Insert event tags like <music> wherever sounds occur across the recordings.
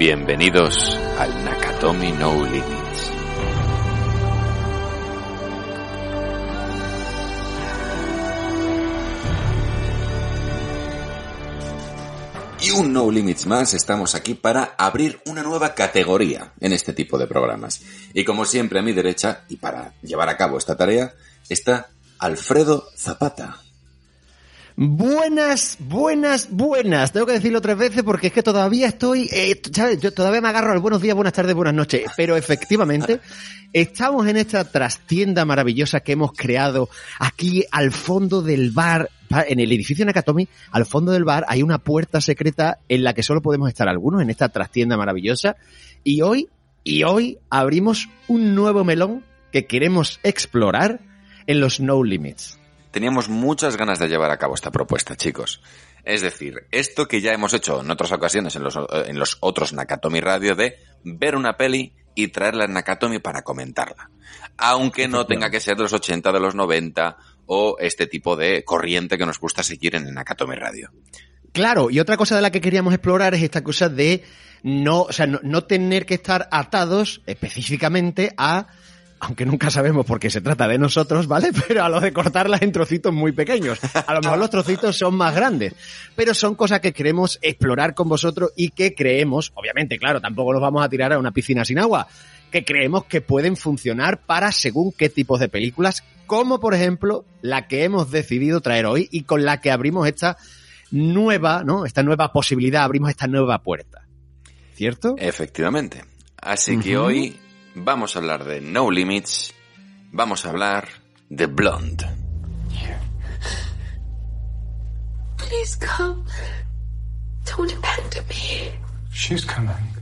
Bienvenidos al Nakatomi No Limits. Y un No Limits más, estamos aquí para abrir una nueva categoría en este tipo de programas. Y como siempre a mi derecha, y para llevar a cabo esta tarea, está Alfredo Zapata. Buenas, buenas, buenas. Tengo que decirlo tres veces porque es que todavía estoy, eh, ¿sabes? Yo todavía me agarro al buenos días, buenas tardes, buenas noches. Pero efectivamente, <laughs> estamos en esta trastienda maravillosa que hemos creado aquí al fondo del bar, en el edificio Nakatomi, al fondo del bar hay una puerta secreta en la que solo podemos estar algunos en esta trastienda maravillosa. Y hoy, y hoy abrimos un nuevo melón que queremos explorar en los No Limits. Teníamos muchas ganas de llevar a cabo esta propuesta, chicos. Es decir, esto que ya hemos hecho en otras ocasiones en los, en los otros Nakatomi Radio de ver una peli y traerla en Nakatomi para comentarla. Aunque no tenga que ser de los 80, de los 90 o este tipo de corriente que nos gusta seguir en el Nakatomi Radio. Claro, y otra cosa de la que queríamos explorar es esta cosa de no, o sea, no, no tener que estar atados específicamente a aunque nunca sabemos por qué se trata de nosotros, ¿vale? <laughs> Pero a lo de cortarlas en trocitos muy pequeños. A lo mejor los trocitos son más grandes. Pero son cosas que queremos explorar con vosotros y que creemos, obviamente, claro, tampoco nos vamos a tirar a una piscina sin agua, que creemos que pueden funcionar para según qué tipos de películas, como por ejemplo la que hemos decidido traer hoy y con la que abrimos esta nueva, ¿no? Esta nueva posibilidad, abrimos esta nueva puerta. ¿Cierto? Efectivamente. Así que uh -huh. hoy vamos a hablar de No Limits, vamos a hablar de Blonde. Please come. Don't abandon me. She's coming.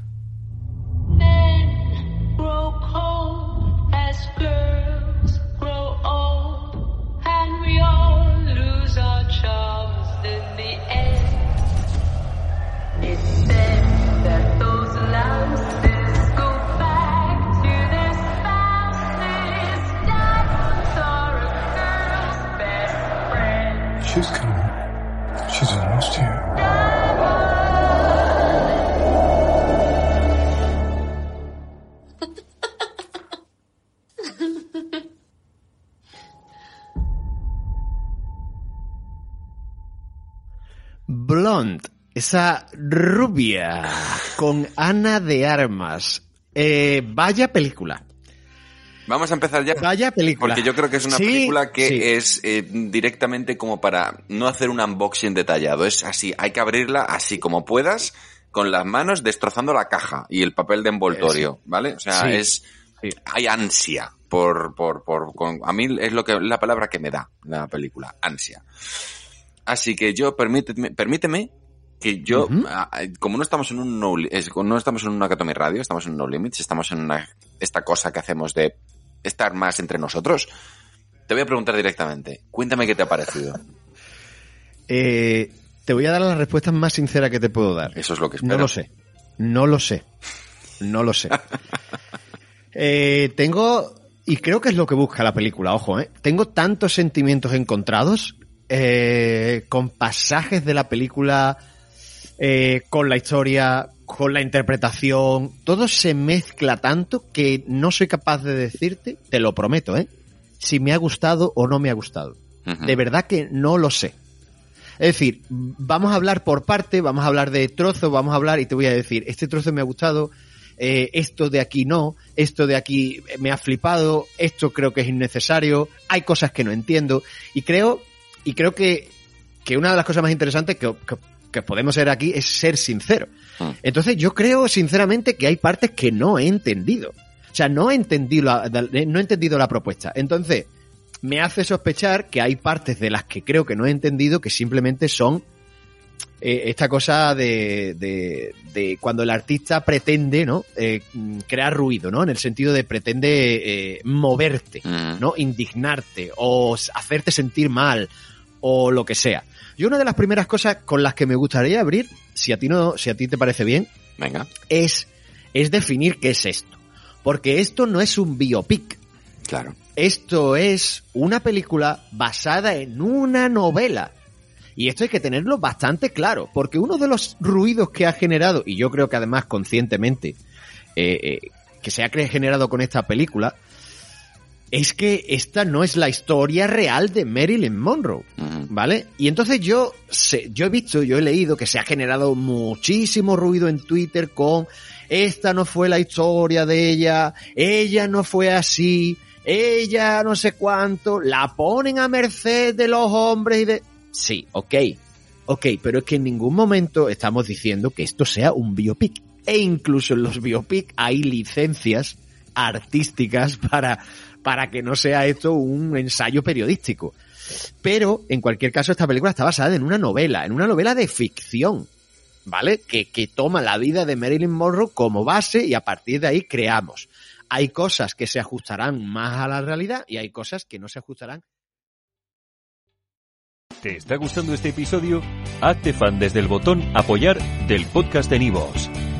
She's here. Blonde, esa rubia con Ana de Armas. Eh, vaya película. Vamos a empezar ya. Vaya película. Porque yo creo que es una Sí, película que sí. es eh, directamente como para no hacer un unboxing detallado. Es así, hay que abrirla así como puedas, con las manos destrozando la caja y el papel de envoltorio, ¿vale? O sea, Sí. es. Hay ansia por. por, por con- a mí es lo que la palabra que me da la película, ansia. Así que yo, permíteme, permíteme que yo, como no estamos en un no, no estamos en un Nakatomi Radio, estamos en No Limits, estamos en una, esta cosa que hacemos de estar más entre nosotros, te voy a preguntar directamente, cuéntame qué te ha parecido. Eh, te voy a dar la respuesta más sincera que te puedo dar. Eso es lo que espero. No lo sé. No lo sé. No lo sé. <laughs> Eh, tengo, y creo que es lo que busca la película, ojo, ¿eh? Tengo tantos sentimientos encontrados eh, con pasajes de la película, eh, con la historia, con la interpretación. Todo se mezcla tanto que no soy capaz de decirte, te lo prometo, ¿eh? Si me ha gustado o no me ha gustado. De verdad que no lo sé. Es decir, vamos a hablar por parte, vamos a hablar de trozos, vamos a hablar y te voy a decir, este trozo me ha gustado, eh, esto de aquí no, esto de aquí me ha flipado, esto creo que es innecesario, hay cosas que no entiendo y creo, y creo que, que una de las cosas más interesantes que, que- que podemos ser aquí es ser sincero. Mm. Entonces yo creo sinceramente que hay partes que no he entendido. O sea, no he entendido la, no he entendido la propuesta. Entonces, me hace sospechar que hay partes de las que creo que no he entendido que simplemente son eh, esta cosa de, de, de cuando el artista pretende, ¿no? Eh, crear ruido, ¿no? En el sentido de pretende eh, moverte, Mm. ¿no? Indignarte o hacerte sentir mal o lo que sea. Yo una de las primeras cosas con las que me gustaría abrir, si a ti no, si a ti te parece bien, Venga. es, es definir qué es esto. Porque esto no es un biopic. Claro. Esto es una película basada en una novela. Y esto hay que tenerlo bastante claro, porque uno de los ruidos que ha generado, y yo creo que además conscientemente, eh, eh, que se ha generado con esta película, es que esta no es la historia real de Marilyn Monroe. ¿Vale? Y entonces yo, sé- yo he visto, yo he leído que se ha generado muchísimo ruido en Twitter con esta no fue la historia de ella, ella no fue así, ella no sé cuánto, la ponen a merced de los hombres y de... Sí, ok, ok, pero es que en ningún momento estamos diciendo que esto sea un biopic. E incluso en los biopic hay licencias artísticas para, para que no sea esto un ensayo periodístico. Pero, en cualquier caso, esta película está basada en una novela, en una novela de ficción, ¿vale? Que, que toma la vida de Marilyn Monroe como base y a partir de ahí creamos. Hay cosas que se ajustarán más a la realidad y hay cosas que no se ajustarán. ¿Te está gustando este episodio? Hazte fan desde el botón Apoyar del podcast de Nivos.